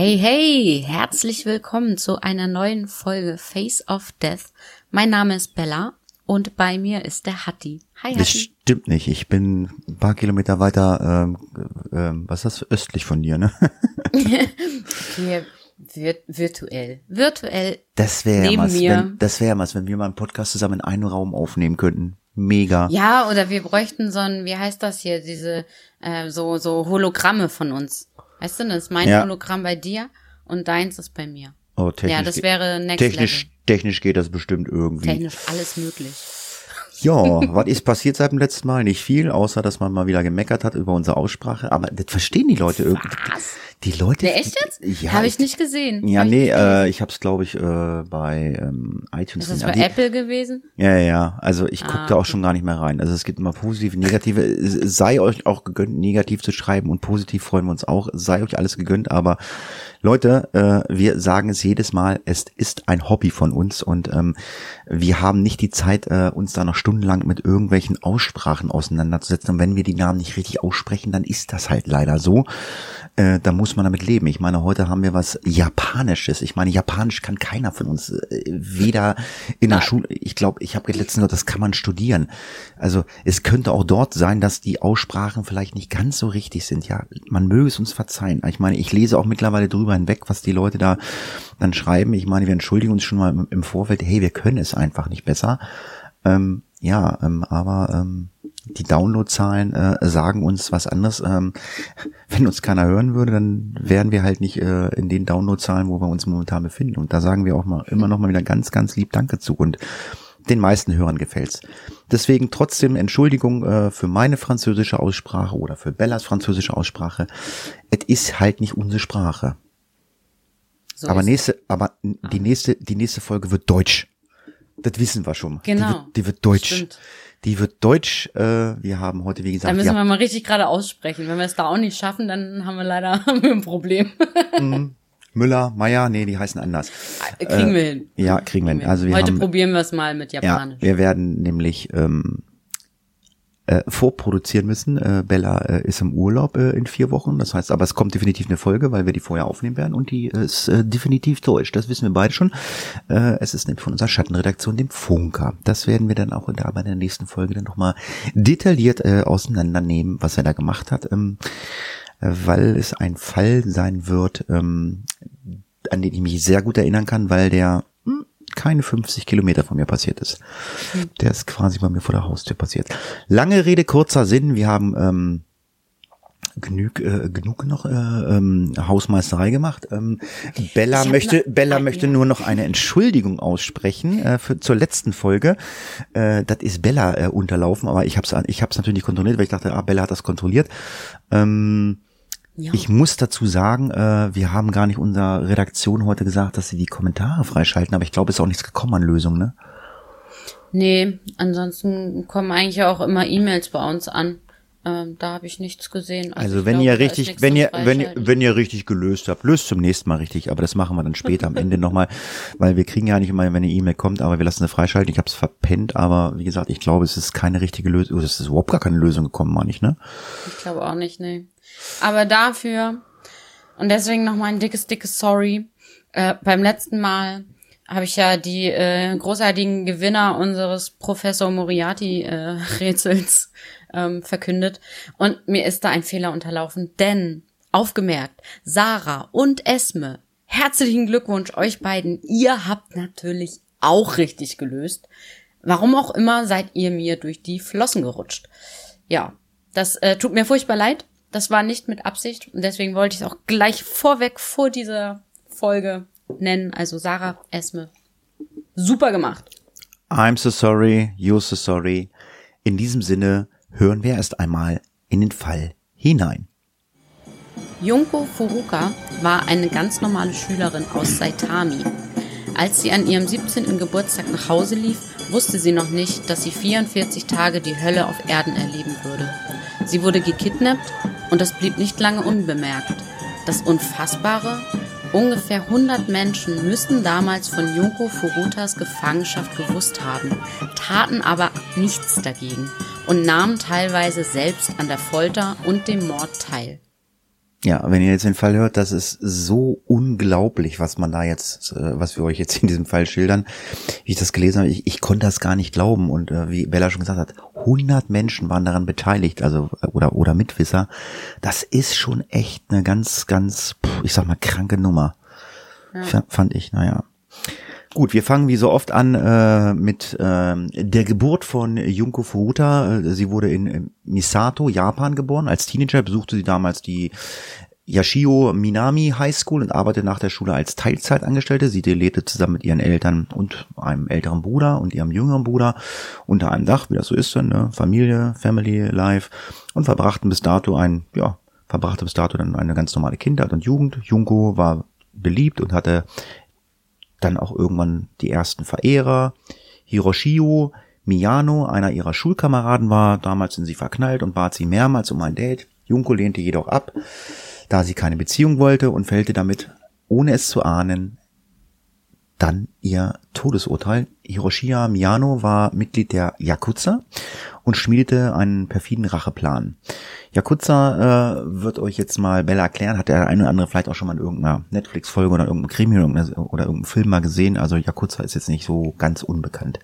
Hey, hey, herzlich willkommen zu einer neuen Folge Face of Death. Mein Name ist Bella und bei mir ist der Hatti. Hi, Das Hatti. stimmt nicht. Ich bin ein paar Kilometer weiter, ähm, ähm, was ist das, östlich von dir, ne? Hier vir virtuell. Virtuell. Das wäre ja was, mir. wenn, das wäre ja was, wenn wir mal einen Podcast zusammen in einem Raum aufnehmen könnten. Mega. Ja, oder wir bräuchten so ein, wie heißt das hier, diese, äh, so, so Hologramme von uns. Weißt du, das ist mein Ja. Hologramm bei dir und deins ist bei mir. Oh, technisch, Ja, das wäre next technisch, level. technisch geht das bestimmt irgendwie. Technisch alles möglich. Ja, was ist passiert seit dem letzten Mal? Nicht viel, außer dass man mal wieder gemeckert hat über unsere Aussprache. Aber das verstehen die Leute irgendwie. Was? Die Leute. Nee, echt jetzt? Ja. Habe ich nicht gesehen. Ja, Hab ich nee, gelesen. äh, ich habe es, glaube ich, äh, bei ähm, iTunes. Ist das bei Die- Apple gewesen? Ja, ja. Also ich gucke Ah, da auch okay. schon gar nicht mehr rein. Also es gibt immer positive, negative. Sei euch auch gegönnt, negativ zu schreiben und positiv freuen wir uns auch. Sei euch alles gegönnt. Aber Leute, äh, wir sagen es jedes Mal, es ist ein Hobby von uns und ähm, wir haben nicht die Zeit, äh, uns da noch stundenlang mit irgendwelchen Aussprachen auseinanderzusetzen. Und wenn wir die Namen nicht richtig aussprechen, dann ist das halt leider so. Äh, da muss man damit leben. Ich meine, heute haben wir was Japanisches. Ich meine, Japanisch kann keiner von uns äh, weder in der Schule. Ich glaube, ich habe letztens gehört, das kann man studieren. Also es könnte auch dort sein, dass die Aussprachen vielleicht nicht ganz so richtig sind. Ja, man möge es uns verzeihen. Ich meine, ich lese auch mittlerweile drüber hinweg, was die Leute da dann schreiben. Ich meine, wir entschuldigen uns schon mal im- im Vorfeld. Hey, wir können es einfach nicht besser. Ähm, ja, ähm, aber ähm, die Downloadzahlen äh, sagen uns was anderes. Ähm, wenn uns keiner hören würde, dann wären wir halt nicht äh, in den Downloadzahlen, wo wir uns momentan befinden. Und da sagen wir auch mal immer noch mal wieder ganz, ganz lieb Danke zu. Und den meisten Hörern gefällt's. Deswegen trotzdem Entschuldigung äh, für meine französische Aussprache oder für Bellas französische Aussprache. Es ist halt nicht unsere Sprache. So aber nächste, aber die nächste, die nächste Folge wird Deutsch. Das wissen wir schon. Die Genau. wird, die wird Deutsch. Stimmt. Die wird Deutsch. Äh, wir haben heute, wie Da gesagt, müssen ja, wir mal richtig gerade aussprechen. Wenn wir es da auch nicht schaffen, dann haben wir leider ein Problem. Müller, Meier, nee, die heißen anders. Kriegen wir hin. Ja, kriegen wir hin. Also wir Heute haben, probieren wir es mal mit ja, Japanisch. wir werden nämlich ähm, äh, vorproduzieren müssen. Äh, Bella äh, ist im Urlaub äh, in vier Wochen. Das heißt, aber es kommt definitiv eine Folge, weil wir die vorher aufnehmen werden und die äh, ist äh, definitiv deutsch. Das wissen wir beide schon. Äh, es ist nämlich von unserer Schattenredaktion, dem Funker. Das werden wir dann auch in der, bei der nächsten Folge dann nochmal detailliert äh, auseinandernehmen, was er da gemacht hat. Ähm, äh, weil es ein Fall sein wird, ähm, an den ich mich sehr gut erinnern kann, weil der keine 50 Kilometer von mir passiert ist. Der ist quasi bei mir vor der Haustür passiert. Lange Rede, kurzer Sinn. Wir haben ähm, genug, äh, genug noch äh, ähm, Hausmeisterei gemacht. Ähm, Bella möchte, noch- Bella Ah, möchte ja. nur noch eine Entschuldigung aussprechen äh, für, zur letzten Folge. Äh, das ist Bella äh, unterlaufen, aber ich habe es ich hab's natürlich nicht kontrolliert, weil ich dachte, ah, Bella hat das kontrolliert. Ähm, Ja. ich muss dazu sagen, äh, wir haben gar nicht unserer Redaktion heute gesagt, dass sie die Kommentare freischalten, aber ich glaube, es ist auch nichts gekommen an Lösungen, ne? Nee, ansonsten kommen eigentlich auch immer E-Mails bei uns an. Ähm, da habe ich nichts gesehen. Also ich wenn glaube, ihr richtig, wenn ihr, wenn ihr, wenn ihr richtig gelöst habt, löst zum nächsten Mal richtig, aber das machen wir dann später am Ende nochmal, weil wir kriegen ja nicht immer, wenn eine E-Mail kommt, aber wir lassen sie freischalten. Ich habe es verpennt, aber wie gesagt, ich glaube, es ist keine richtige Lösung, es ist überhaupt gar keine Lösung gekommen, meine ich, ne? Ich glaube auch nicht, nee. Aber dafür, und deswegen nochmal ein dickes, dickes Sorry. Äh, beim letzten Mal habe ich ja die äh, großartigen Gewinner unseres Professor Moriarty-Rätsels ähm, verkündet. Und mir ist da ein Fehler unterlaufen, denn, aufgemerkt, Sarah und Esme, herzlichen Glückwunsch euch beiden. Ihr habt natürlich auch richtig gelöst. Warum auch immer seid ihr mir durch die Flossen gerutscht. Ja, das äh, tut mir furchtbar leid. Das war nicht mit Absicht und deswegen wollte ich es auch gleich vorweg vor dieser Folge nennen. Also Sarah, Esme, super gemacht. I'm so sorry, you're so sorry. In diesem Sinne hören wir erst einmal in den Fall hinein. Junko Furuka war eine ganz normale Schülerin aus Saitami. Als sie an ihrem 17. Geburtstag nach Hause lief, wusste sie noch nicht, dass sie 44 Tage die Hölle auf Erden erleben würde. Sie wurde gekidnappt und das blieb nicht lange unbemerkt. Das Unfassbare? Ungefähr 100 Menschen müssten damals von Junko Furutas Gefangenschaft gewusst haben, taten aber nichts dagegen und nahmen teilweise selbst an der Folter und dem Mord teil. Ja, wenn ihr jetzt den Fall hört, das ist so unglaublich, was man da jetzt, äh, was wir euch jetzt in diesem Fall schildern. Wie ich das gelesen habe, ich, ich konnte das gar nicht glauben. Und äh, wie Bella schon gesagt hat, 100 Menschen waren daran beteiligt, also oder oder Mitwisser. Das ist schon echt eine ganz, ganz, ich sag mal, kranke Nummer. Ja. Fand ich, naja. Gut, wir fangen wie so oft an äh, mit äh, der Geburt von Junko Furuta. Sie wurde in Misato, Japan geboren. Als Teenager besuchte sie damals die Yashio Minami High School und arbeitete nach der Schule als Teilzeitangestellte. Sie lebte zusammen mit ihren Eltern und einem älteren Bruder und ihrem jüngeren Bruder unter einem Dach, wie das so ist, ne? Familie, Family Life und verbrachten bis dato ein, ja, verbrachte bis dato dann eine ganz normale Kindheit und Jugend. Junko war beliebt und hatte dann auch irgendwann die ersten Verehrer. Hiroshio Miyano, einer ihrer Schulkameraden, war damals in sie verknallt und bat sie mehrmals um ein Date. Junko lehnte jedoch ab, da sie keine Beziehung wollte und fällte damit, ohne es zu ahnen, dann ihr Todesurteil. Hiroshia Miyano war Mitglied der Yakuza und schmiedete einen perfiden Racheplan. Yakuza äh, wird euch jetzt mal Bella erklären, hat der eine oder andere vielleicht auch schon mal in irgendeiner Netflix-Folge oder irgendeinem Krimi oder irgendeinem Film mal gesehen. Also Yakuza ist jetzt nicht so ganz unbekannt.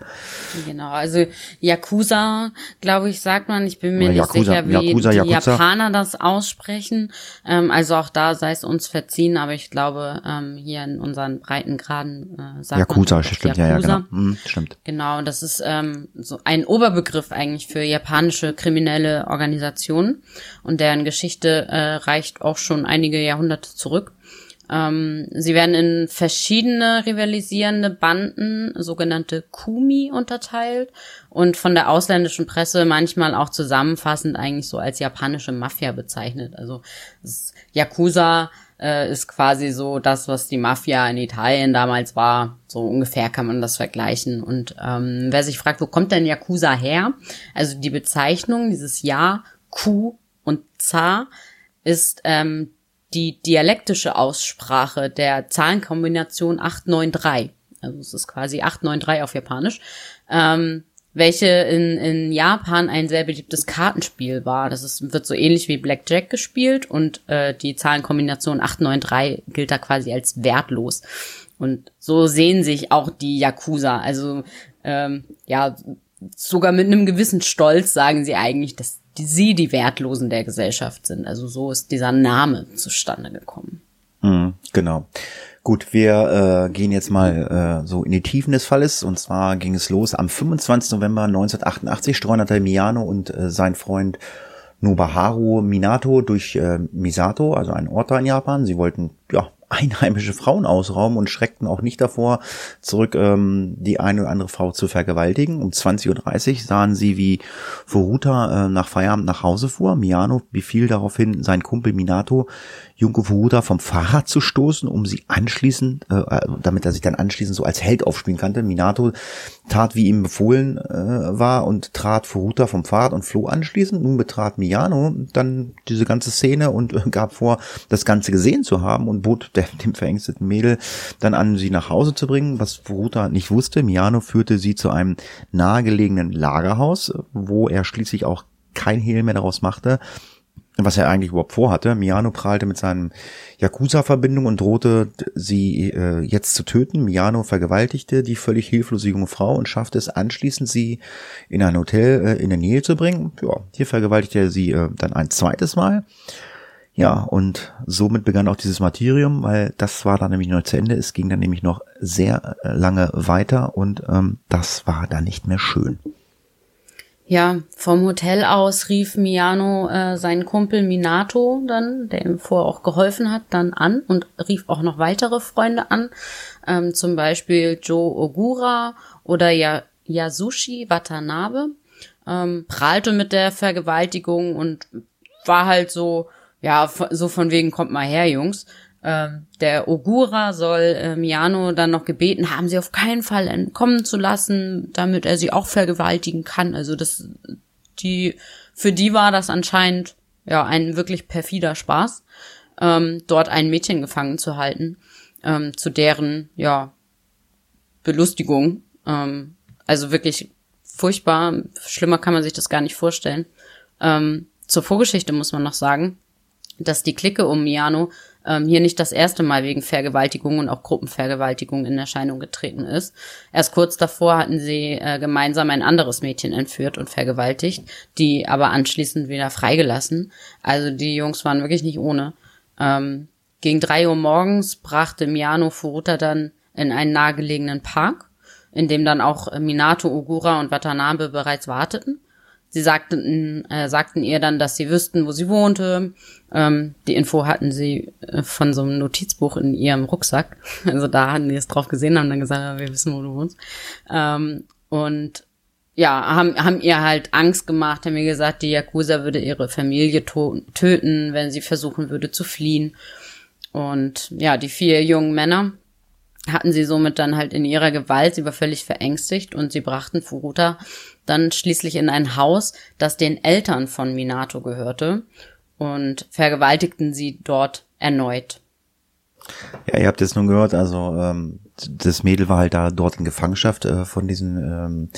Genau, also Yakuza, glaube ich, sagt man, ich bin mir oder nicht Yakuza, sicher, wie Yakuza, die Yakuza. Japaner das aussprechen. Ähm, also auch da sei es uns verziehen, aber ich glaube, ähm, hier in unseren Breitengraden äh, sagt Yakuza, man stimmt, Yakuza. ja, ja, genau. Hm, stimmt. Genau, das ist ähm, so ein Oberbegriff eigentlich für japanische kriminelle Organisationen und deren Geschichte äh, reicht auch schon einige Jahrhunderte zurück. Ähm, sie werden in verschiedene rivalisierende Banden, sogenannte Kumi, unterteilt und von der ausländischen Presse manchmal auch zusammenfassend eigentlich so als japanische Mafia bezeichnet. Also Yakuza äh, ist quasi so das, was die Mafia in Italien damals war. So ungefähr kann man das vergleichen. Und ähm, wer sich fragt, wo kommt denn Yakuza her? Also die Bezeichnung, dieses Ja, Ku und Za ist ähm, die dialektische Aussprache der Zahlenkombination 893. Also es ist quasi 893 auf Japanisch. Ähm, welche in, in Japan ein sehr beliebtes Kartenspiel war. Das ist, wird so ähnlich wie Blackjack gespielt und äh, die Zahlenkombination 893 gilt da quasi als wertlos. Und so sehen sich auch die Yakuza. Also ähm, ja, sogar mit einem gewissen Stolz sagen sie eigentlich, dass die, sie die Wertlosen der Gesellschaft sind. Also so ist dieser Name zustande gekommen. Mhm, genau. Gut, wir äh, gehen jetzt mal äh, so in die Tiefen des Falles. Und zwar ging es los am 25. November 1988 streunerte Miyano und äh, sein Freund Nobaharu Minato durch äh, Misato, also einen Ort da in Japan. Sie wollten ja einheimische Frauen ausrauben und schreckten auch nicht davor, zurück ähm, die eine oder andere Frau zu vergewaltigen. Um 20.30 Uhr sahen sie, wie Furuta äh, nach Feierabend nach Hause fuhr. Miyano befiel daraufhin sein Kumpel Minato, Junko Furuta vom Fahrrad zu stoßen, um sie anschließend, äh, äh, damit er sich dann anschließend so als Held aufspielen konnte. Minato tat, wie ihm befohlen äh, war und trat Furuta vom Fahrrad und floh anschließend. Nun betrat Miyano dann diese ganze Szene und äh, gab vor, das Ganze gesehen zu haben und bot der, dem verängsteten Mädel dann an, sie nach Hause zu bringen, was Furuta nicht wusste. Miyano führte sie zu einem nahegelegenen Lagerhaus, wo er schließlich auch kein Hehl mehr daraus machte, was er eigentlich überhaupt vorhatte. Miano prahlte mit seinen Yakuza-Verbindungen und drohte, sie äh, jetzt zu töten. Miano vergewaltigte die völlig hilflose junge Frau und schaffte es anschließend, sie in ein Hotel äh, in der Nähe zu bringen. Ja, hier vergewaltigte er sie äh, dann ein zweites Mal. Ja, und somit begann auch dieses Martyrium, weil das war dann nämlich noch zu Ende. Es ging dann nämlich noch sehr äh, lange weiter und ähm, das war dann nicht mehr schön. Ja, vom Hotel aus rief Miano äh, seinen Kumpel Minato dann, der ihm vorher auch geholfen hat, dann an und rief auch noch weitere Freunde an, ähm, zum Beispiel Joe Ogura oder ya Yasushi Watanabe, ähm, prahlte mit der Vergewaltigung und war halt so, ja, so von wegen kommt mal her, Jungs. Ähm, der Ogura soll äh, Miano dann noch gebeten haben, sie auf keinen Fall entkommen zu lassen, damit er sie auch vergewaltigen kann. Also das, die, für die war das anscheinend ja ein wirklich perfider Spaß, ähm, dort ein Mädchen gefangen zu halten, ähm, zu deren ja Belustigung. Ähm, also wirklich furchtbar, schlimmer kann man sich das gar nicht vorstellen. Ähm, zur Vorgeschichte muss man noch sagen, dass die Clique um Miano ähm, hier nicht das erste Mal wegen Vergewaltigung und auch Gruppenvergewaltigung in Erscheinung getreten ist. Erst kurz davor hatten sie äh, gemeinsam ein anderes Mädchen entführt und vergewaltigt, die aber anschließend wieder freigelassen. Also die Jungs waren wirklich nicht ohne. Ähm, gegen drei Uhr morgens brachte Miano Furuta dann in einen nahegelegenen Park, in dem dann auch Minato, Ogura und Watanabe bereits warteten. Sie sagten, äh, sagten ihr dann, dass sie wüssten, wo sie wohnte. Ähm, die Info hatten sie äh, von so einem Notizbuch in ihrem Rucksack. Also da hatten die es drauf gesehen, haben dann gesagt, wir wissen, wo du wohnst. Ähm, und ja, haben, haben ihr halt Angst gemacht, haben ihr gesagt, die Yakuza würde ihre Familie töten, wenn sie versuchen würde zu fliehen. Und ja, die vier jungen Männer hatten sie somit dann halt in ihrer Gewalt. Sie war völlig verängstigt und sie brachten Furuta dann schließlich in ein Haus, das den Eltern von Minato gehörte und vergewaltigten sie dort erneut. Ja, ihr habt es nun gehört, also ähm, das Mädel war halt da dort in Gefangenschaft äh, von diesen ähm,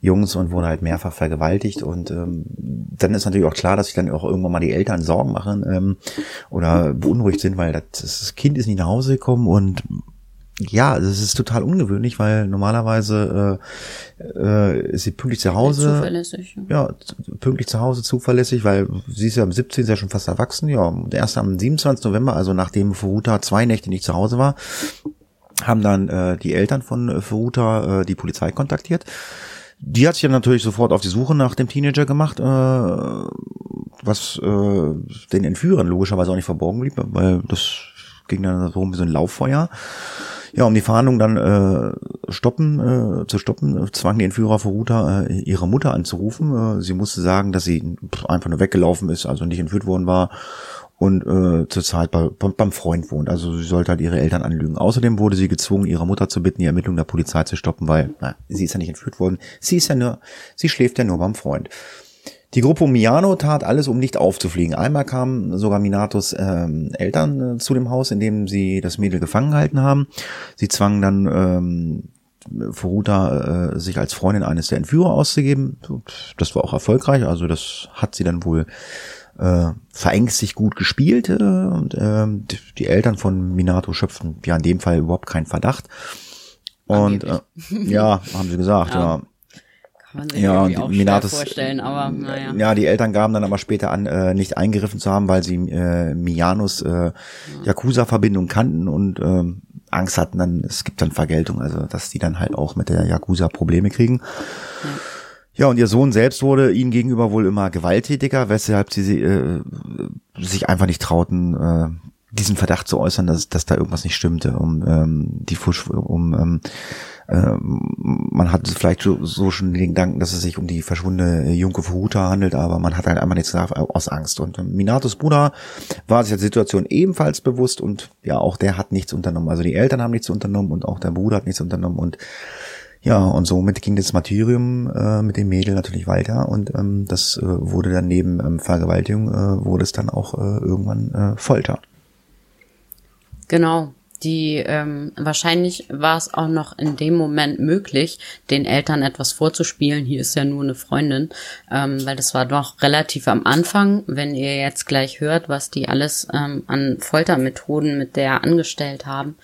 Jungs und wurde halt mehrfach vergewaltigt und ähm, dann ist natürlich auch klar, dass sich dann auch irgendwann mal die Eltern Sorgen machen ähm, oder beunruhigt sind, weil das, das Kind ist nicht nach Hause gekommen und ja, das ist total ungewöhnlich, weil normalerweise äh, äh, ist sie pünktlich zu Hause. Zuverlässig. Ja. ja, pünktlich zu Hause, zuverlässig, weil sie ist ja am 17. ist ja schon fast erwachsen. Ja, erst am 27. November, also nachdem Furuta zwei Nächte nicht zu Hause war, haben dann äh, die Eltern von Furuta äh, die Polizei kontaktiert. Die hat sich dann natürlich sofort auf die Suche nach dem Teenager gemacht, äh, was äh, den Entführern logischerweise auch nicht verborgen blieb, weil das ging dann so wie so ein Lauffeuer. Ja, um die Fahndung dann äh, stoppen, äh, zu stoppen, äh, zwang die Entführer Furuta äh, ihre Mutter anzurufen. Äh, sie musste sagen, dass sie einfach nur weggelaufen ist, also nicht entführt worden war und äh, zurzeit bei, beim Freund wohnt. Also sie sollte halt ihre Eltern anlügen. Außerdem wurde sie gezwungen, ihre Mutter zu bitten, die Ermittlungen der Polizei zu stoppen, weil na, sie ist ja nicht entführt worden. Sie ist ja nur, sie schläft ja nur beim Freund. Die Gruppe Miano tat alles, um nicht aufzufliegen. Einmal kamen sogar Minatos ähm, Eltern äh, zu dem Haus, in dem sie das Mädel gefangen gehalten haben. Sie zwangen dann ähm, Furuta äh, sich als Freundin eines der Entführer auszugeben. Das war auch erfolgreich, also das hat sie dann wohl äh, verängstigt gut gespielt. Äh, und äh, die Eltern von Minato schöpften ja in dem Fall überhaupt keinen Verdacht. Und äh, ja, haben sie gesagt, ja. ja man sich ja, irgendwie auch Minatus, vorstellen, aber naja. Ja, die Eltern gaben dann aber später an, äh, nicht eingegriffen zu haben, weil sie äh, Mianos äh, Yakuza-Verbindung kannten und äh, Angst hatten, dann es gibt dann Vergeltung, also dass die dann halt auch mit der Yakuza Probleme kriegen. Ja. Ja, und ihr Sohn selbst wurde ihnen gegenüber wohl immer gewalttätiger, weshalb sie äh, sich einfach nicht trauten, äh, diesen Verdacht zu äußern, dass, dass da irgendwas nicht stimmte, um ähm, die Fusch, um ähm, äh, man hat vielleicht so, schon den Gedanken, dass es sich um die verschwundene Junke Fuhuta handelt, aber man hat halt einfach nichts gesagt aus Angst. Und ähm, Minatos Bruder war sich der Situation ebenfalls bewusst und ja, auch der hat nichts unternommen. Also die Eltern haben nichts unternommen und auch der Bruder hat nichts unternommen und ja, und somit ging das Martyrium äh, mit dem Mädel natürlich weiter und ähm, das äh, wurde dann neben ähm, Vergewaltigung, äh, wurde es dann auch äh, irgendwann äh, Folter. Genau. Die ähm, wahrscheinlich war es auch noch in dem Moment möglich, den Eltern etwas vorzuspielen. Hier ist ja nur eine Freundin, ähm, weil das war doch relativ am Anfang. Wenn ihr jetzt gleich hört, was die alles ähm, an Foltermethoden mit der angestellt haben,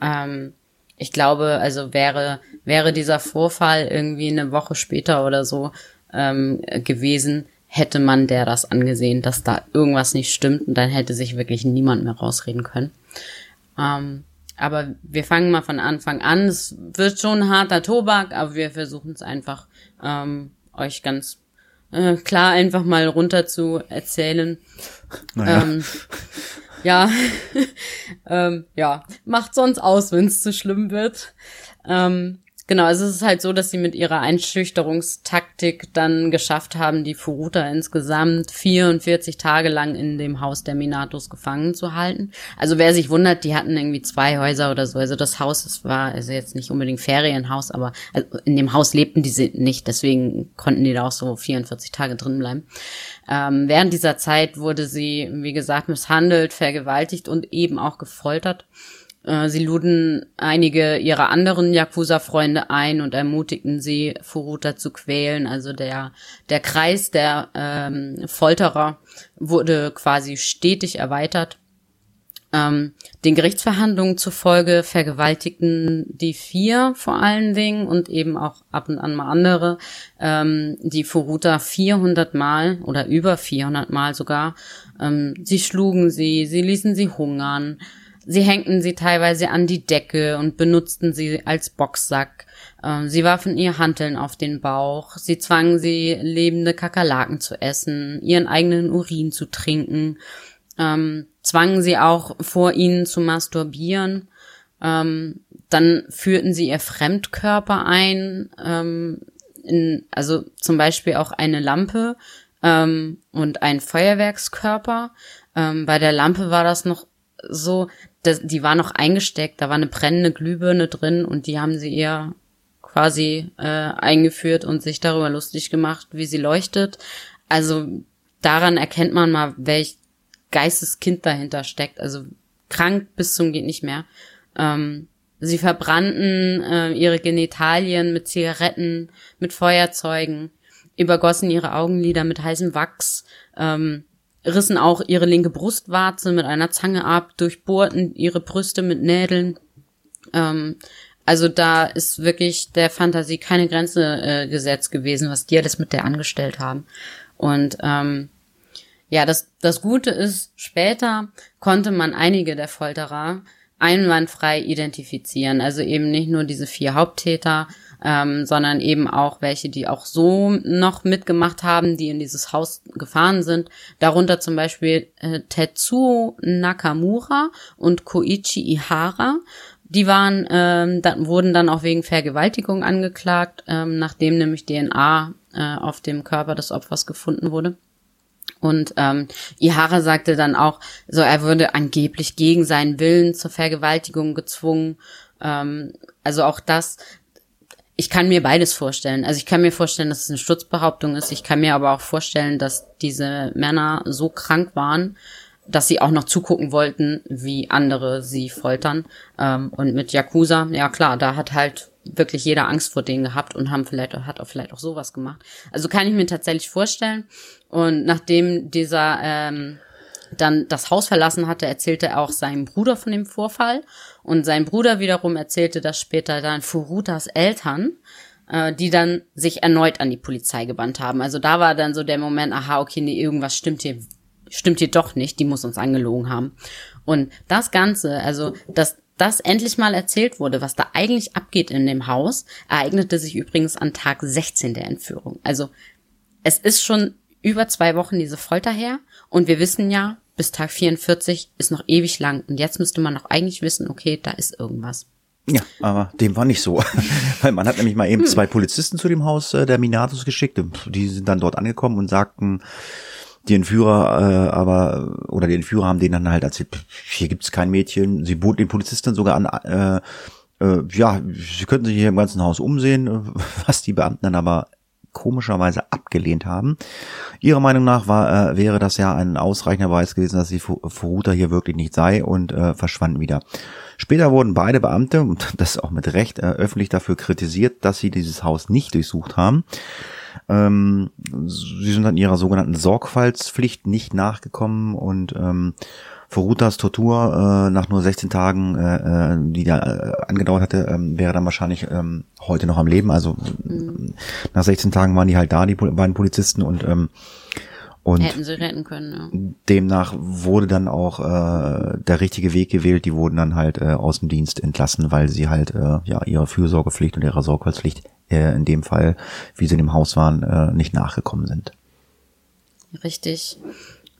ähm, ich glaube, also wäre wäre dieser Vorfall irgendwie eine Woche später oder so ähm, gewesen, hätte man der das angesehen, dass da irgendwas nicht stimmt und dann hätte sich wirklich niemand mehr rausreden können. Ähm, aber wir fangen mal von Anfang an. Es wird schon harter Tobak, aber wir versuchen es einfach ähm, euch ganz äh, klar einfach mal runter zu erzählen. Naja. Ähm, ja, ähm, ja, macht sonst aus, wenn es zu schlimm wird. Ähm, Genau, also es ist halt so, dass sie mit ihrer Einschüchterungstaktik dann geschafft haben, die Furuta insgesamt 44 Tage lang in dem Haus der Minatos gefangen zu halten. Also wer sich wundert, die hatten irgendwie zwei Häuser oder so. Also das Haus, es war also jetzt nicht unbedingt Ferienhaus, aber also in dem Haus lebten die nicht, deswegen konnten die da auch so 44 Tage drin bleiben. Ähm, während dieser Zeit wurde sie, wie gesagt, misshandelt, vergewaltigt und eben auch gefoltert. Äh, sie luden einige ihrer anderen Yakuza-Freunde ein und ermutigten sie, Furuta zu quälen. Also der, der Kreis der ähm, Folterer wurde quasi stetig erweitert. Ähm, den Gerichtsverhandlungen zufolge vergewaltigten die vier vor allen Dingen und eben auch ab und an mal andere ähm, die Furuta 400 Mal oder über 400 Mal sogar. Ähm, sie schlugen sie, sie ließen sie hungern. Sie hängten sie teilweise an die Decke und benutzten sie als Boxsack. Ähm, sie warfen ihr Hanteln auf den Bauch. Sie zwangen sie, lebende Kakerlaken zu essen, ihren eigenen Urin zu trinken, ähm, zwangen sie auch vor ihnen zu masturbieren. Ähm, dann führten sie ihr Fremdkörper ein, ähm, in, also zum Beispiel auch eine Lampe ähm, und ein Feuerwerkskörper. Ähm, bei der Lampe war das noch so, das, die war noch eingesteckt, da war eine brennende Glühbirne drin und die haben sie ihr quasi äh, eingeführt und sich darüber lustig gemacht, wie sie leuchtet. Also daran erkennt man mal, welch Geisteskind dahinter steckt. Also krank bis zum geht nicht mehr. Ähm, sie verbrannten äh, ihre Genitalien mit Zigaretten, mit Feuerzeugen, übergossen ihre Augenlider mit heißem Wachs. Ähm, rissen auch ihre linke Brustwarze mit einer Zange ab, durchbohrten ihre Brüste mit Nädeln. Ähm, also da ist wirklich der Fantasie keine Grenze äh, gesetzt gewesen, was die alles mit der angestellt haben. Und ähm, ja, das, das Gute ist, später konnte man einige der Folterer einwandfrei identifizieren. Also eben nicht nur diese vier Haupttäter, ähm, sondern eben auch welche, die auch so noch mitgemacht haben, die in dieses Haus gefahren sind. Darunter zum Beispiel äh, Tetsuo Nakamura und Koichi Ihara. Die waren, ähm, dann, wurden dann auch wegen Vergewaltigung angeklagt, ähm, nachdem nämlich DNA äh, auf dem Körper des Opfers gefunden wurde. Und ähm, Ihara sagte dann auch, so er würde angeblich gegen seinen Willen zur Vergewaltigung gezwungen. Ähm, also auch das ich kann mir beides vorstellen. Also ich kann mir vorstellen, dass es eine Schutzbehauptung ist. Ich kann mir aber auch vorstellen, dass diese Männer so krank waren, dass sie auch noch zugucken wollten, wie andere sie foltern. Ähm, und mit Yakuza, ja klar, da hat halt wirklich jeder Angst vor denen gehabt und haben vielleicht hat auch vielleicht auch sowas gemacht. Also kann ich mir tatsächlich vorstellen. Und nachdem dieser ähm, dann das Haus verlassen hatte, erzählte er auch seinem Bruder von dem Vorfall. Und sein Bruder wiederum erzählte das später dann Furutas Eltern, äh, die dann sich erneut an die Polizei gebannt haben. Also da war dann so der Moment, aha, okay, nee, irgendwas stimmt hier, stimmt hier doch nicht, die muss uns angelogen haben. Und das Ganze, also dass das endlich mal erzählt wurde, was da eigentlich abgeht in dem Haus, ereignete sich übrigens an Tag 16 der Entführung. Also es ist schon über zwei Wochen diese Folter her und wir wissen ja, bis Tag 44 ist noch ewig lang. Und jetzt müsste man doch eigentlich wissen, okay, da ist irgendwas. Ja, aber dem war nicht so. Weil man hat nämlich mal eben hm. zwei Polizisten zu dem Haus äh, der Minatus geschickt. Die sind dann dort angekommen und sagten, die Entführer äh, aber, oder die Entführer haben denen dann halt erzählt, hier gibt's kein Mädchen. Sie boten den Polizisten sogar an, äh, äh, ja, sie könnten sich hier im ganzen Haus umsehen, was die Beamten dann aber komischerweise abgelehnt haben. Ihrer Meinung nach war, äh, wäre das ja ein ausreichender Beweis gewesen, dass die Furuta hier wirklich nicht sei und äh, verschwanden wieder. Später wurden beide Beamte, und das auch mit Recht, äh, öffentlich dafür kritisiert, dass sie dieses Haus nicht durchsucht haben. Ähm, sie sind an ihrer sogenannten Sorgfaltspflicht nicht nachgekommen und ähm, Furutas Tortur äh, nach nur 16 Tagen, äh, äh, die da äh, angedauert hatte, ähm, wäre dann wahrscheinlich ähm, heute noch am Leben. Also mhm. nach 16 Tagen waren die halt da, die beiden Polizisten und ähm, und hätten sie retten können. Ja. Demnach wurde dann auch äh, der richtige Weg gewählt. Die wurden dann halt äh, aus dem Dienst entlassen, weil sie halt äh, ja ihrer Fürsorgepflicht und ihrer Sorgfaltspflicht äh, in dem Fall, wie sie in dem Haus waren, äh, nicht nachgekommen sind. Richtig.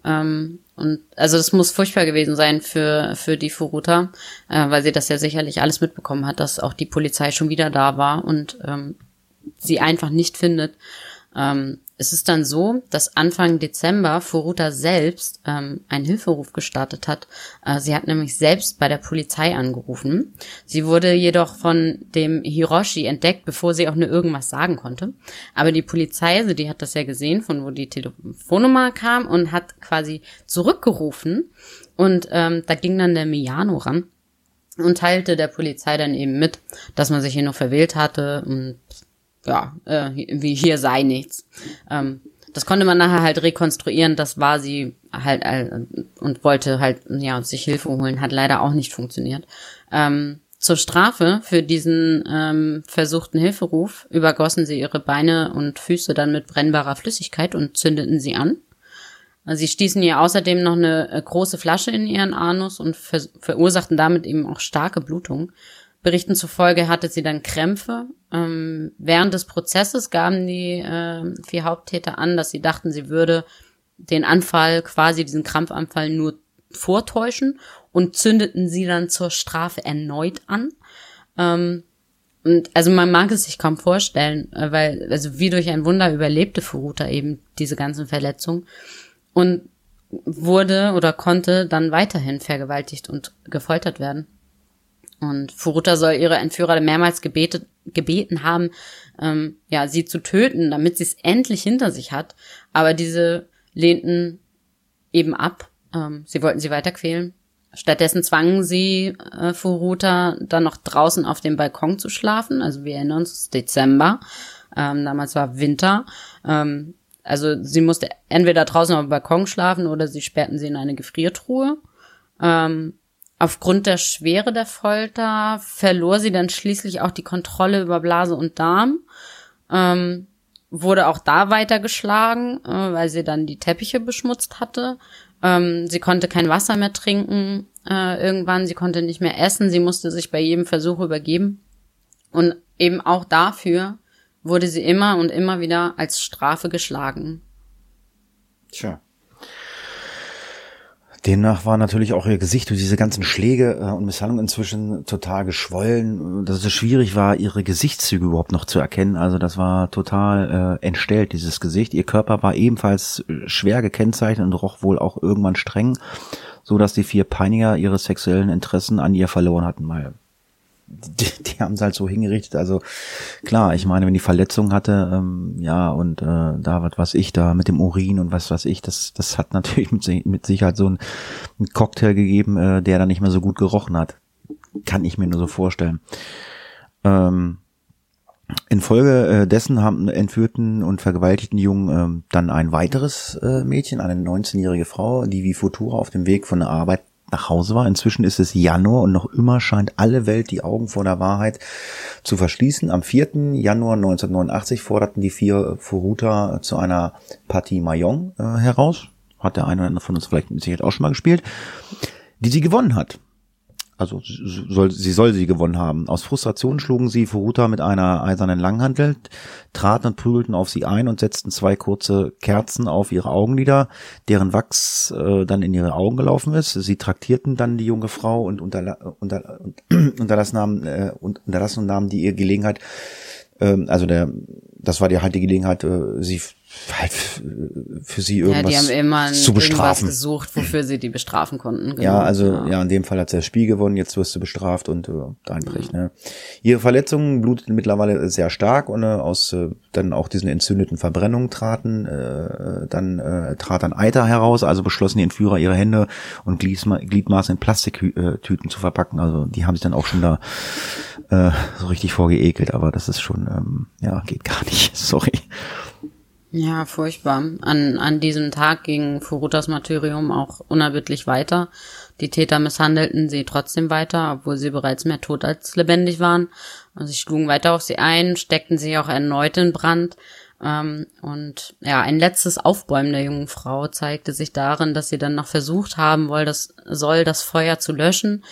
Ähm, und also das muss furchtbar gewesen sein für, für die Furuta, äh, weil sie das ja sicherlich alles mitbekommen hat, dass auch die Polizei schon wieder da war und ähm, sie einfach nicht findet. Ähm, es ist dann so, dass Anfang Dezember Furuta selbst ähm, einen Hilferuf gestartet hat. Äh, sie hat nämlich selbst bei der Polizei angerufen. Sie wurde jedoch von dem Hiroshi entdeckt, bevor sie auch nur irgendwas sagen konnte. Aber die Polizei, also die hat das ja gesehen, von wo die Telefonnummer kam und hat quasi zurückgerufen. Und ähm, da ging dann der Miyano ran und teilte der Polizei dann eben mit, dass man sich hier noch verwählt hatte und ja, äh, wie hier sei nichts. Ähm, das konnte man nachher halt rekonstruieren, das war sie halt äh, und wollte halt ja sich Hilfe holen, hat leider auch nicht funktioniert. Ähm, zur Strafe für diesen ähm, versuchten Hilferuf übergossen sie ihre Beine und Füße dann mit brennbarer Flüssigkeit und zündeten sie an. Sie stießen ihr außerdem noch eine äh, große Flasche in ihren Anus und ver verursachten damit eben auch starke Blutung. Berichten zufolge hatte sie dann Krämpfe. Ähm, während des Prozesses gaben die äh, vier Haupttäter an, dass sie dachten, sie würde den Anfall, quasi diesen Krampfanfall nur vortäuschen und zündeten sie dann zur Strafe erneut an. Ähm, und also man mag es sich kaum vorstellen, äh, weil, also wie durch ein Wunder überlebte Furuta eben diese ganzen Verletzungen und wurde oder konnte dann weiterhin vergewaltigt und gefoltert werden. Und Furuta soll ihre Entführer mehrmals gebetet, gebeten haben, ähm, ja, sie zu töten, damit sie es endlich hinter sich hat. Aber diese lehnten eben ab. Ähm, sie wollten sie weiter quälen. Stattdessen zwangen sie äh, Furuta dann noch draußen auf dem Balkon zu schlafen. Also wir erinnern uns, Dezember. Ähm, damals war Winter. Ähm, also sie musste entweder draußen auf dem Balkon schlafen oder sie sperrten sie in eine Gefriertruhe. Ähm, Aufgrund der Schwere der Folter verlor sie dann schließlich auch die Kontrolle über Blase und Darm, ähm, wurde auch da weiter geschlagen, äh, weil sie dann die Teppiche beschmutzt hatte. Ähm, sie konnte kein Wasser mehr trinken äh, irgendwann, sie konnte nicht mehr essen, sie musste sich bei jedem Versuch übergeben. Und eben auch dafür wurde sie immer und immer wieder als Strafe geschlagen. Tja. Demnach war natürlich auch ihr Gesicht durch diese ganzen Schläge äh, und Misshandlungen inzwischen total geschwollen, dass es schwierig war, ihre Gesichtszüge überhaupt noch zu erkennen. Also das war total äh, entstellt, dieses Gesicht. Ihr Körper war ebenfalls äh, schwer gekennzeichnet und roch wohl auch irgendwann streng, so dass die vier Peiniger ihre sexuellen Interessen an ihr verloren hatten. Mal die, die haben es halt so hingerichtet. Also klar, ich meine, wenn die Verletzung hatte, ähm, ja, und äh, da was was ich da mit dem Urin und was was ich, das, das hat natürlich mit, mit Sicherheit so ein, ein Cocktail gegeben, äh, der dann nicht mehr so gut gerochen hat. Kann ich mir nur so vorstellen. Ähm, Infolge äh, dessen haben entführten und vergewaltigten Jungen ähm, dann ein weiteres äh, Mädchen, eine 19-jährige Frau, die wie Futura auf dem Weg von der Arbeit nach Hause war. Inzwischen ist es Januar und noch immer scheint alle Welt die Augen vor der Wahrheit zu verschließen. Am 4. Januar 1989 forderten die vier Furuta zu einer Partie Mayong äh, heraus. Hat der eine oder andere von uns vielleicht mit Sicherheit auch schon mal gespielt. Die sie gewonnen hat also soll, sie soll sie gewonnen haben. Aus Frustration schlugen sie Furuta mit einer eisernen Langhantel, traten und prügelten auf sie ein und setzten zwei kurze Kerzen auf ihre Augenlider, deren Wachs äh, dann in ihre Augen gelaufen ist. Sie traktierten dann die junge Frau und unterla unter, unterlassen, haben, äh, unterlassen und nahmen die ihr Gelegenheit, äh, also der, das war die halt die Gelegenheit, äh, sie halt für sie irgendwas ja, die haben immer zu bestrafen. gesucht, wofür sie die bestrafen konnten. Genau. Ja, also ja. ja. in dem Fall hat sie das Spiel gewonnen, jetzt wirst du bestraft und äh, dein Pech. Ne? Ihre Verletzungen bluteten mittlerweile sehr stark und äh, aus äh, dann auch diesen entzündeten Verbrennungen traten, äh, dann äh, trat dann Eiter heraus, also beschlossen die Entführer ihre Hände und Gliedmaße in Plastiktüten zu verpacken. Also die haben sich dann auch schon da äh, so richtig vorgeekelt, aber das ist schon, ähm, ja, geht gar nicht. Sorry. Ja, furchtbar. An, an diesem Tag ging Furutas Martyrium auch unerbittlich weiter. Die Täter misshandelten sie trotzdem weiter, obwohl sie bereits mehr tot als lebendig waren. Und sie schlugen weiter auf sie ein, steckten sie auch erneut in Brand. Ähm, und ja, ein letztes Aufbäumen der jungen Frau zeigte sich darin, dass sie dann noch versucht haben wohl, das, soll, das Feuer zu löschen,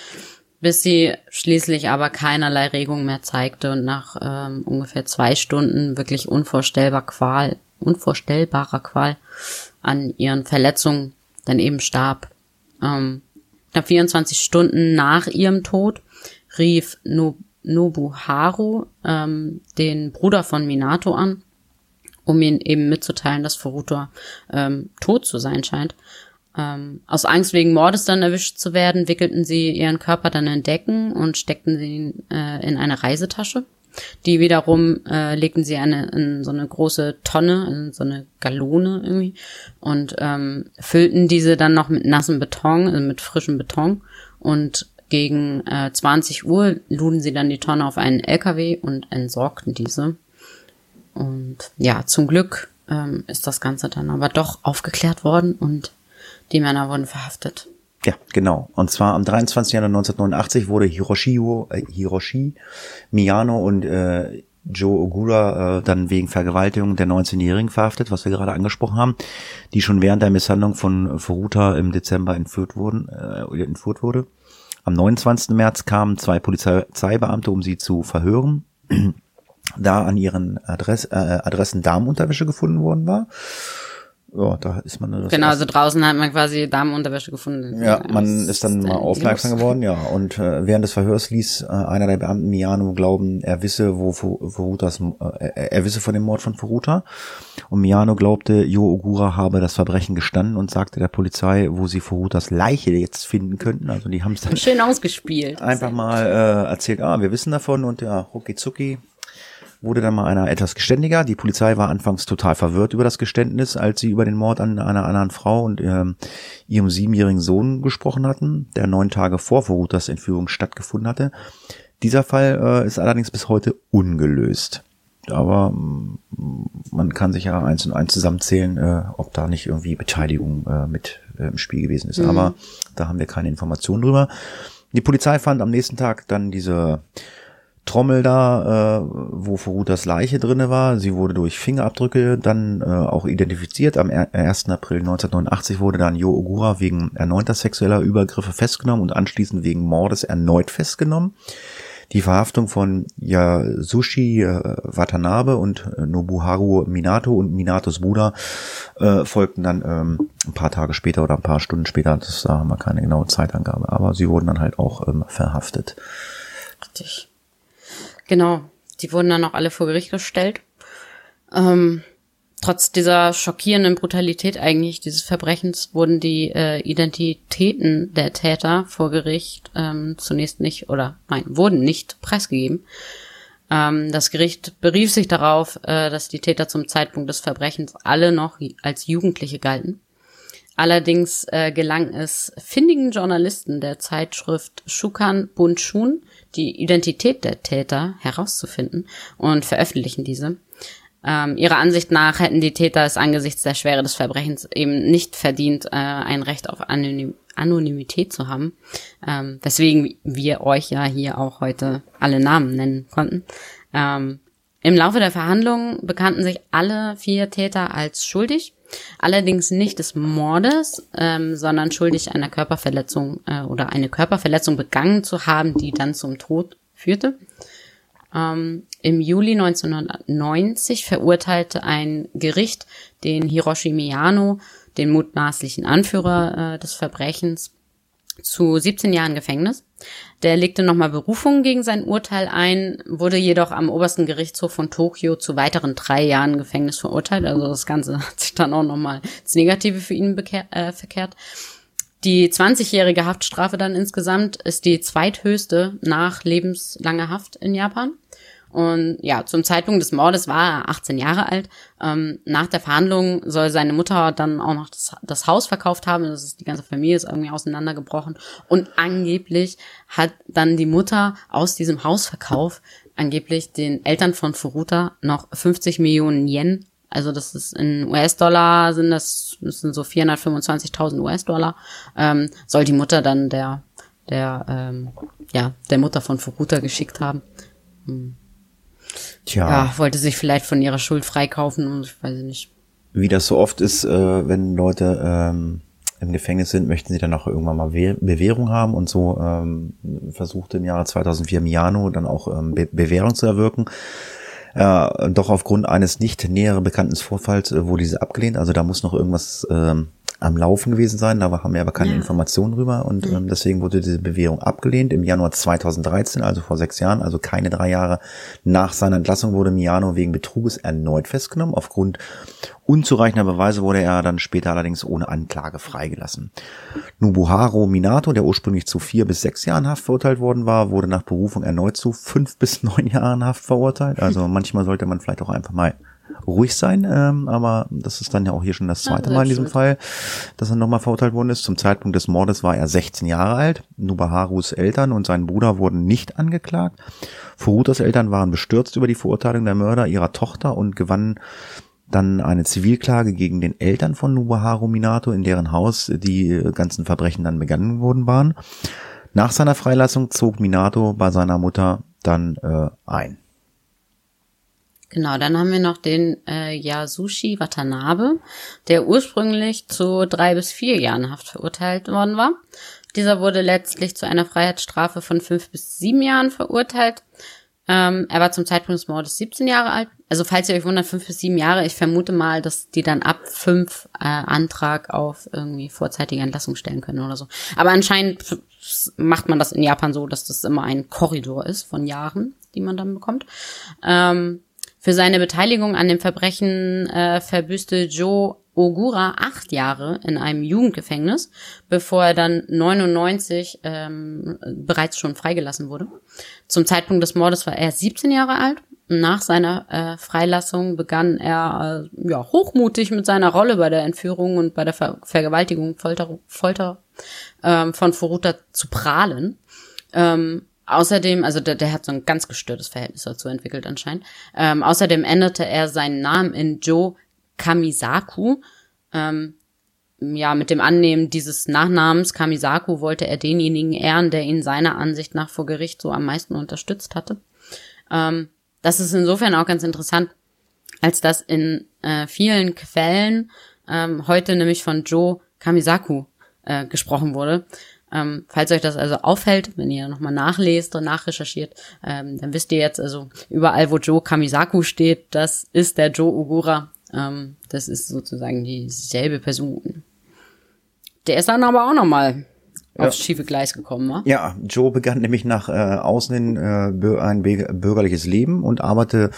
bis sie schließlich aber keinerlei Regung mehr zeigte und nach ähm, ungefähr zwei Stunden wirklich unvorstellbar Qual unvorstellbarer Qual an ihren Verletzungen dann eben starb. Ähm, knapp 24 Stunden nach ihrem Tod rief no Nobuharu ähm, den Bruder von Minato an, um ihn eben mitzuteilen, dass Furuta ähm, tot zu sein scheint. Ähm, aus Angst wegen Mordes dann erwischt zu werden, wickelten sie ihren Körper dann in Decken und steckten ihn äh, in eine Reisetasche. Die wiederum äh, legten sie eine, in so eine große Tonne, in so eine Galone irgendwie und ähm, füllten diese dann noch mit nassem Beton, also mit frischem Beton und gegen äh, 20 Uhr luden sie dann die Tonne auf einen LKW und entsorgten diese. Und ja, zum Glück ähm, ist das Ganze dann aber doch aufgeklärt worden und die Männer wurden verhaftet. Ja, genau. Und zwar am 23. Januar 1989 wurde Hiroshi, äh, Hiroshi Miyano und äh, Joe Ogura äh, dann wegen Vergewaltigung der 19-Jährigen verhaftet, was wir gerade angesprochen haben, die schon während der Misshandlung von Furuta im Dezember entführt wurden, äh, entführt wurde. Am 29. März kamen zwei Polizeibeamte, um sie zu verhören, da an ihren Adress, äh, Adressen Damenunterwäsche gefunden worden war ja, da ist man Genau, also draußen hat man quasi Damenunterwäsche gefunden. Ja, man ist dann mal aufmerksam geworden, ja. Und äh, während des Verhörs ließ äh, einer der Beamten Miano glauben, er wisse, wo Furutas, äh, er wisse von dem Mord von Furuta. Und Miano glaubte, Jo Ogura habe das Verbrechen gestanden und sagte der Polizei, wo sie Furutas Leiche jetzt finden könnten. Also die haben es dann schön ausgespielt. Einfach mal äh, erzählt, ah, wir wissen davon und ja, rucki zucki wurde dann mal einer etwas geständiger. Die Polizei war anfangs total verwirrt über das Geständnis, als sie über den Mord an einer anderen Frau und ähm, ihrem siebenjährigen Sohn gesprochen hatten, der neun Tage vor Verutas Entführung stattgefunden hatte. Dieser Fall äh, ist allerdings bis heute ungelöst. Aber mm, man kann sich ja eins und eins zusammenzählen, äh, ob da nicht irgendwie Beteiligung äh, mit äh, im Spiel gewesen ist. Mhm. Aber da haben wir keine Informationen drüber. Die Polizei fand am nächsten Tag dann diese Trommel da, äh, wo Furutas Leiche drinne war. Sie wurde durch Fingerabdrücke dann äh, auch identifiziert. Am 1. April 1989 wurde dann Yo Ogura wegen erneuter sexueller Übergriffe festgenommen und anschließend wegen Mordes erneut festgenommen. Die Verhaftung von Yasushi äh, Watanabe und äh, Nobuharu Minato und Minatos Bruder äh, folgten dann ähm, ein paar Tage später oder ein paar Stunden später. Das da haben wir keine genaue Zeitangabe, aber sie wurden dann halt auch ähm, verhaftet. Richtig. Genau, die wurden dann auch alle vor Gericht gestellt. Ähm, trotz dieser schockierenden Brutalität eigentlich dieses Verbrechens wurden die äh, Identitäten der Täter vor Gericht ähm, zunächst nicht oder nein, wurden nicht preisgegeben. Ähm, das Gericht berief sich darauf, äh, dass die Täter zum Zeitpunkt des Verbrechens alle noch als Jugendliche galten. Allerdings äh, gelang es findigen Journalisten der Zeitschrift Shukan Bunshun, die Identität der Täter herauszufinden und veröffentlichen diese. Ähm, ihrer Ansicht nach hätten die Täter es angesichts der Schwere des Verbrechens eben nicht verdient, äh, ein Recht auf Anonym Anonymität zu haben. Ähm, weswegen wir euch ja hier auch heute alle Namen nennen konnten. Ähm, Im Laufe der Verhandlungen bekannten sich alle vier Täter als schuldig Allerdings nicht des Mordes, ähm, sondern schuldig einer Körperverletzung äh, oder eine Körperverletzung begangen zu haben, die dann zum Tod führte. Ähm, Im Juli 1990 verurteilte ein Gericht den Hiroshi Miyano, den mutmaßlichen Anführer äh, des Verbrechens, zu 17 Jahren Gefängnis. Der legte nochmal Berufung gegen sein Urteil ein, wurde jedoch am obersten Gerichtshof von Tokio zu weiteren drei Jahren Gefängnis verurteilt. Also das Ganze hat sich dann auch nochmal ins Negative für ihn äh, verkehrt. Die 20-jährige Haftstrafe dann insgesamt ist die zweithöchste nach lebenslanger Haft in Japan. Und ja, zum Zeitpunkt des Mordes war er 18 Jahre alt. Ähm, nach der Verhandlung soll seine Mutter dann auch noch das, das Haus verkauft haben. Das ist, die ganze Familie ist irgendwie auseinandergebrochen. Und angeblich hat dann die Mutter aus diesem Hausverkauf angeblich den Eltern von Furuta noch 50 Millionen Yen also das ist in US-Dollar sind das, das sind so 425.000 US-Dollar, ähm, soll die Mutter dann der, der, ähm, ja, der Mutter von Furuta geschickt haben. Hm. Tja. Ja, wollte sich vielleicht von ihrer Schuld freikaufen und ich weiß nicht. Wie das so oft ist, äh, wenn Leute ähm, im Gefängnis sind, möchten sie dann auch irgendwann mal Bewährung haben und so ähm, versuchte im Jahre 2004 Miano dann auch ähm, Be Bewährung zu erwirken. Äh, doch aufgrund eines nicht näher bekannten Vorfalls äh, wurde diese abgelehnt. Also da muss noch irgendwas ähm, am Laufen gewesen sein. Da haben wir aber keine Ja. Informationen drüber und ähm, deswegen wurde diese Bewährung abgelehnt. Im Januar 2013, also vor sechs Jahren, also keine drei Jahre nach seiner Entlassung, wurde Miano wegen Betruges erneut festgenommen. Aufgrund unzureichender Beweise wurde er dann später allerdings ohne Anklage freigelassen. Nobuharu Minato, der ursprünglich zu vier bis sechs Jahren Haft verurteilt worden war, wurde nach Berufung erneut zu fünf bis neun Jahren Haft verurteilt. Also manchmal sollte man vielleicht auch einfach mal ruhig sein, ähm, aber das ist dann ja auch hier schon das Ja, zweite Mal in diesem Fall, dass er nochmal verurteilt worden ist. Zum Zeitpunkt des Mordes war er 16 Jahre alt. Nubaharus Eltern und sein Bruder wurden nicht angeklagt. Furutas Eltern waren bestürzt über die Verurteilung der Mörder ihrer Tochter und gewannen dann eine Zivilklage gegen den Eltern von Nubaharu Minato, in deren Haus die ganzen Verbrechen dann begangen worden waren. Nach seiner Freilassung zog Minato bei seiner Mutter dann äh, ein. Genau, dann haben wir noch den äh, Yasushi Watanabe, der ursprünglich zu drei bis vier Jahren Haft verurteilt worden war. Dieser wurde letztlich zu einer Freiheitsstrafe von fünf bis sieben Jahren verurteilt. Ähm, er war zum Zeitpunkt des Mordes 17 Jahre alt. Also falls ihr euch wundert, fünf bis sieben Jahre, ich vermute mal, dass die dann ab fünf äh, Antrag auf irgendwie vorzeitige Entlassung stellen können oder so. Aber anscheinend macht man das in Japan so, dass das immer ein Korridor ist von Jahren, die man dann bekommt. Ähm, für seine Beteiligung an dem Verbrechen äh, verbüßte Joe Ogura acht Jahre in einem Jugendgefängnis, bevor er dann 99 ähm, bereits schon freigelassen wurde. Zum Zeitpunkt des Mordes war er 17 Jahre alt. Nach seiner äh, Freilassung begann er äh, ja, hochmutig mit seiner Rolle bei der Entführung und bei der Ver Vergewaltigung, Folter, Folter ähm, von Furuta zu prahlen. Ähm, Außerdem, also der, der hat so ein ganz gestörtes Verhältnis dazu entwickelt anscheinend. Ähm, außerdem änderte er seinen Namen in Joe Kamisaku. Ähm, ja, mit dem Annehmen dieses Nachnamens Kamisaku wollte er denjenigen ehren, der ihn seiner Ansicht nach vor Gericht so am meisten unterstützt hatte. Ähm, das ist insofern auch ganz interessant, als dass in äh, vielen Quellen ähm, heute nämlich von Joe Kamisaku äh, gesprochen wurde. Ähm, falls euch das also auffällt, wenn ihr nochmal nachlest und nachrecherchiert, ähm, dann wisst ihr jetzt also überall, wo Joe Kamisaku steht, das ist der Joe Ogura. Ähm, das ist sozusagen dieselbe Person. Der ist dann aber auch nochmal Ja. aufs schiefe Gleis gekommen, wa? Ja, Joe begann nämlich nach äh, außen hin äh, ein bürger- bürgerliches Leben und arbeitete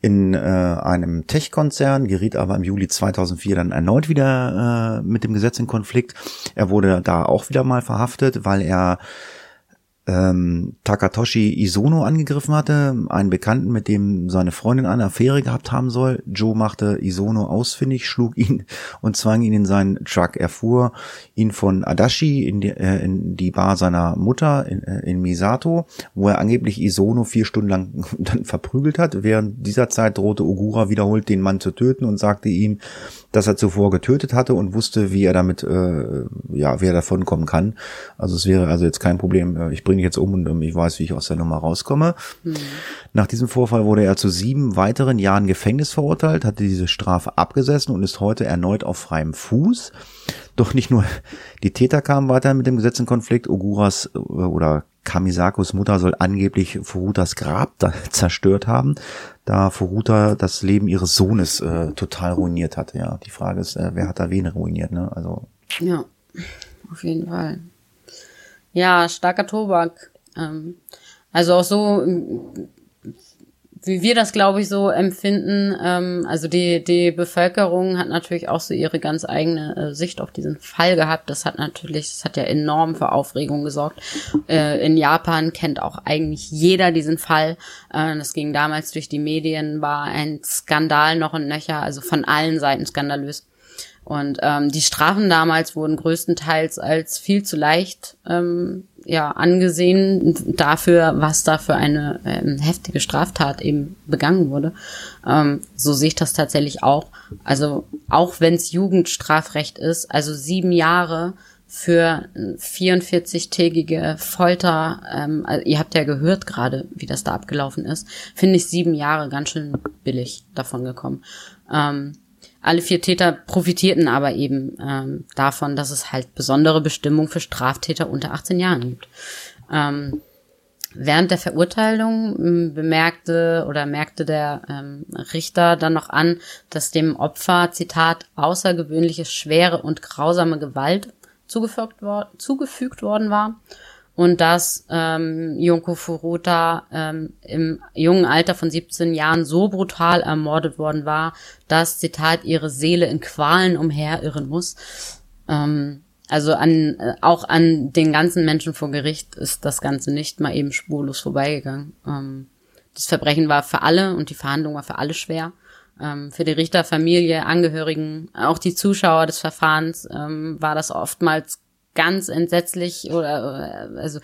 in äh, einem Tech-Konzern, geriet aber im Juli 2004 dann erneut wieder äh, mit dem Gesetz in Konflikt. Er wurde da auch wieder mal verhaftet, weil er ähm, Takatoshi Isono angegriffen hatte, einen Bekannten, mit dem seine Freundin eine Affäre gehabt haben soll. Joe machte Isono ausfindig, schlug ihn und zwang ihn in seinen Truck. Er fuhr ihn von Adachi in die, äh, in die Bar seiner Mutter in, äh, in Misato, wo er angeblich Isono vier Stunden lang dann verprügelt hat. Während dieser Zeit drohte Ogura wiederholt den Mann zu töten und sagte ihm, dass er zuvor getötet hatte und wusste, wie er damit, äh, ja, wie er davon kommen kann. Also es wäre also jetzt kein Problem. äh, Ich bringe dich jetzt um und ähm, ich weiß, wie ich aus der Nummer rauskomme. Nach diesem Vorfall wurde er zu sieben weiteren Jahren Gefängnis verurteilt, hatte diese Strafe abgesessen und ist heute erneut auf freiem Fuß. Doch nicht nur die Täter kamen weiter mit dem Gesetz in Konflikt. Oguras äh, oder Kamisakos Mutter soll angeblich Furutas Grab zerstört haben, da Furuta das Leben ihres Sohnes äh, total ruiniert hat. Ja, die Frage ist, äh, wer hat da wen ruiniert? Ne? Also Ja, auf jeden Fall. Ja, starker Tobak. Ähm, also auch so, wie wir das, glaube ich, so empfinden. Ähm, also die, die Bevölkerung hat natürlich auch so ihre ganz eigene äh, Sicht auf diesen Fall gehabt. Das hat natürlich, das hat ja enorm für Aufregung gesorgt. Äh, in Japan kennt auch eigentlich jeder diesen Fall. Äh, das ging damals durch die Medien, war ein Skandal noch und nöcher, also von allen Seiten skandalös. Und ähm, die Strafen damals wurden größtenteils als viel zu leicht ähm, ja angesehen dafür, was da für eine ähm, heftige Straftat eben begangen wurde. Ähm, so sehe ich das tatsächlich auch. Also auch wenn es Jugendstrafrecht ist, also sieben Jahre für 44-tägige Folter, ähm, also ihr habt ja gehört gerade, wie das da abgelaufen ist, finde ich sieben Jahre ganz schön billig davon gekommen. Ähm, alle vier Täter profitierten aber eben ähm, davon, dass es halt besondere Bestimmungen für Straftäter unter 18 Jahren gibt. Ähm, Während der Verurteilung ähm, bemerkte oder merkte der ähm, Richter dann noch an, dass dem Opfer, Zitat, außergewöhnliche schwere und grausame Gewalt zugefügt, wor zugefügt worden war und dass ähm, Junko Furuta ähm, im jungen Alter von 17 Jahren so brutal ermordet worden war, dass, Zitat, ihre Seele in Qualen umherirren muss. Ähm, also an, äh, auch an den ganzen Menschen vor Gericht ist das Ganze nicht mal eben spurlos vorbeigegangen. Ähm, das Verbrechen war für alle und die Verhandlung war für alle schwer. Ähm, für die Richter, Familie, Angehörigen, auch die Zuschauer des Verfahrens ähm, war das oftmals ganz entsetzlich oder äh, also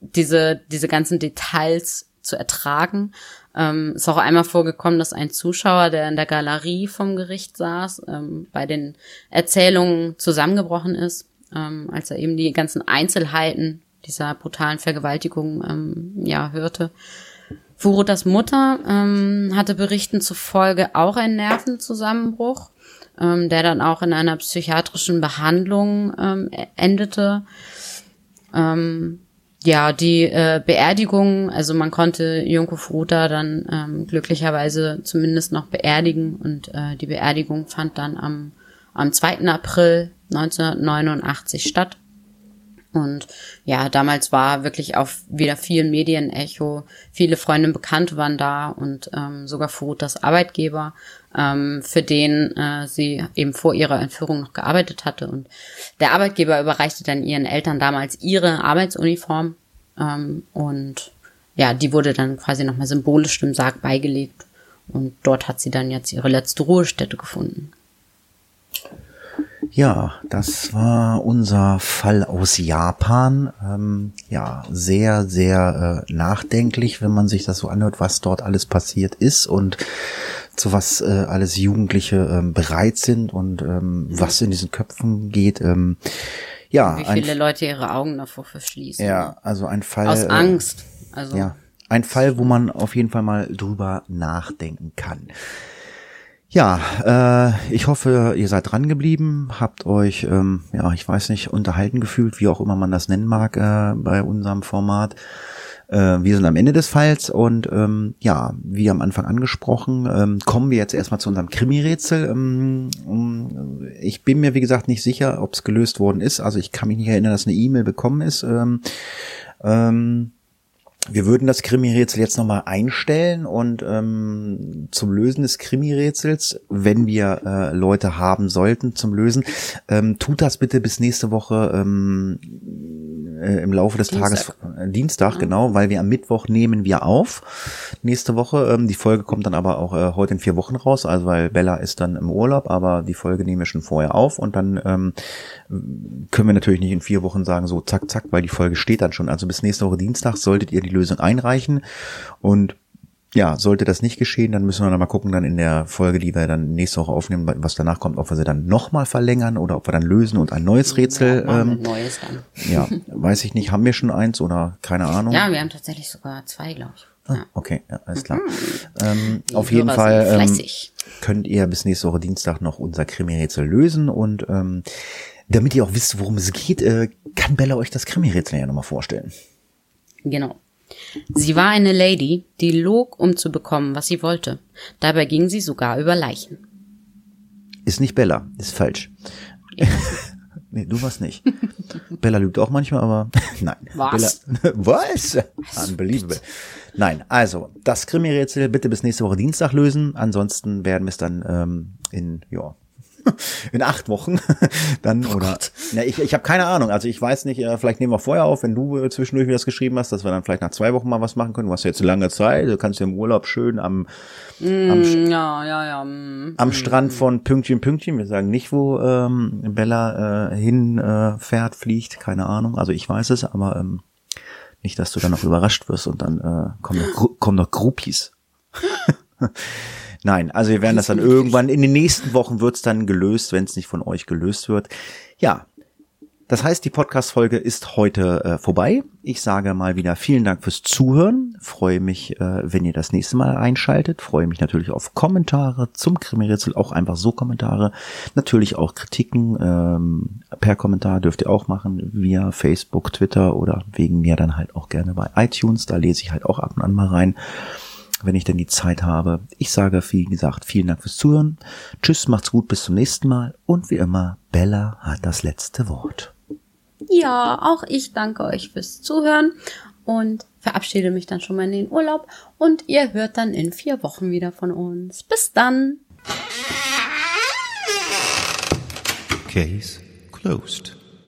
diese diese ganzen Details zu ertragen. Ähm, ist auch einmal vorgekommen, dass ein Zuschauer, der in der Galerie vom Gericht saß, ähm, bei den Erzählungen zusammengebrochen ist ähm, als er eben die ganzen Einzelheiten dieser brutalen Vergewaltigung ähm, ja hörte. Furutas Mutter ähm, hatte Berichten zufolge auch einen Nervenzusammenbruch, ähm, der dann auch in einer psychiatrischen Behandlung ähm, endete. Ähm, ja, die äh, Beerdigung, also man konnte Junko Furuta dann ähm, glücklicherweise zumindest noch beerdigen und äh, die Beerdigung fand dann am, am 2. April 1989 statt. Und ja, damals war wirklich auch wieder viel Medienecho. Viele Freunde und Bekannte waren da und ähm, sogar Furutas Arbeitgeber, ähm, für den äh, sie eben vor ihrer Entführung noch gearbeitet hatte. Und der Arbeitgeber überreichte dann ihren Eltern damals ihre Arbeitsuniform. Ähm, und ja, die wurde dann quasi nochmal symbolisch dem Sarg beigelegt. Und dort hat sie dann jetzt ihre letzte Ruhestätte gefunden. Ja, das war unser Fall aus Japan. Ähm, ja, sehr, sehr äh, nachdenklich, wenn man sich das so anhört, was dort alles passiert ist und zu was äh, alles Jugendliche ähm, bereit sind und ähm, was in diesen Köpfen geht. Ähm, ja, wie viele ein, Leute ihre Augen davor verschließen. Ja, ne? also ein Fall. Aus äh, Angst. Also. Ja, ein Fall, wo man auf jeden Fall mal drüber nachdenken kann. Ja, äh, ich hoffe, ihr seid dran geblieben, habt euch, ähm, ja, ich weiß nicht, unterhalten gefühlt, wie auch immer man das nennen mag äh, bei unserem Format. Äh, wir sind am Ende des Falls und ähm, ja, wie am Anfang angesprochen, ähm, kommen wir jetzt erstmal zu unserem Krimi-Rätsel. Ähm, ich bin mir, wie gesagt, nicht sicher, ob es gelöst worden ist. Also ich kann mich nicht erinnern, dass eine E-Mail bekommen ist. Ähm, ähm, wir würden das Krimi-Rätsel jetzt nochmal einstellen und ähm, zum Lösen des Krimi-Rätsels, wenn wir äh, Leute haben sollten zum Lösen, ähm, tut das bitte bis nächste Woche ähm, äh, im Laufe des Dienstag. Tages, Dienstag, mhm. genau, weil wir am Mittwoch nehmen wir auf. Nächste Woche. Ähm, die Folge kommt dann aber auch äh, heute in vier Wochen raus, also weil Bella ist dann im Urlaub, aber die Folge nehmen wir schon vorher auf und dann ähm, können wir natürlich nicht in vier Wochen sagen, so zack, zack, weil die Folge steht dann schon. Also bis nächste Woche Dienstag solltet ihr die Lösung einreichen und ja, sollte das nicht geschehen, dann müssen wir dann mal gucken, dann in der Folge, die wir dann nächste Woche aufnehmen, was danach kommt, ob wir sie dann nochmal verlängern oder ob wir dann lösen und ein neues Rätsel. Ja, ähm, neues dann. ja, weiß ich nicht, haben wir schon eins oder keine Ahnung? Ja, wir haben tatsächlich sogar zwei, glaube ich. Ah, okay, ja, alles klar. Mhm. Ähm, auf jeden Fall ähm, könnt ihr bis nächste Woche Dienstag noch unser Krimi-Rätsel lösen und ähm, damit ihr auch wisst, worum es geht, äh, kann Bella euch das Krimi-Rätsel ja nochmal vorstellen. Genau. Sie war eine Lady, die log, um zu bekommen, was sie wollte. Dabei ging sie sogar über Leichen. Ist nicht Bella, ist falsch. nee, du warst nicht. Bella lügt auch manchmal, aber nein. Was? Bella, was? Unbelievable. Nein, also das Krimi-Rätsel bitte bis nächste Woche Dienstag lösen. Ansonsten werden wir es dann ähm, in ja in acht Wochen. Dann oh oder ja, ich, ich habe keine Ahnung. Also ich weiß nicht äh, vielleicht nehmen wir vorher auf wenn du äh, zwischendurch wieder das geschrieben hast dass wir dann vielleicht nach zwei Wochen mal was machen können. Du hast ja jetzt lange Zeit du kannst ja im Urlaub schön am, mm, am ja ja ja mm, am Strand von Pünktchen Pünktchen. Wir sagen nicht wo ähm, Bella äh, hin äh, fährt fliegt keine Ahnung. Also ich weiß es aber ähm, nicht dass du dann noch überrascht wirst und dann äh, kommen noch, kommen noch Groupies Nein, also wir werden das dann irgendwann, in den nächsten Wochen wird's dann gelöst, wenn es nicht von euch gelöst wird. Ja, Das heißt, die Podcast-Folge ist heute äh, vorbei. Ich sage mal wieder vielen Dank fürs Zuhören. Freue mich, äh, wenn ihr das nächste Mal einschaltet. Freue mich natürlich auf Kommentare zum Krimi-Rätsel, auch einfach so Kommentare. Natürlich auch Kritiken ähm, per Kommentar dürft ihr auch machen, via Facebook, Twitter oder wegen mir dann halt auch gerne bei iTunes. Da lese ich halt auch ab und an mal rein wenn ich denn die Zeit habe. Ich sage, wie gesagt, vielen Dank fürs Zuhören. Tschüss, macht's gut, bis zum nächsten Mal. Und wie immer, Bella hat das letzte Wort. Ja, auch ich danke euch fürs Zuhören und verabschiede mich dann schon mal in den Urlaub und ihr hört dann in vier Wochen wieder von uns. Bis dann. Case closed.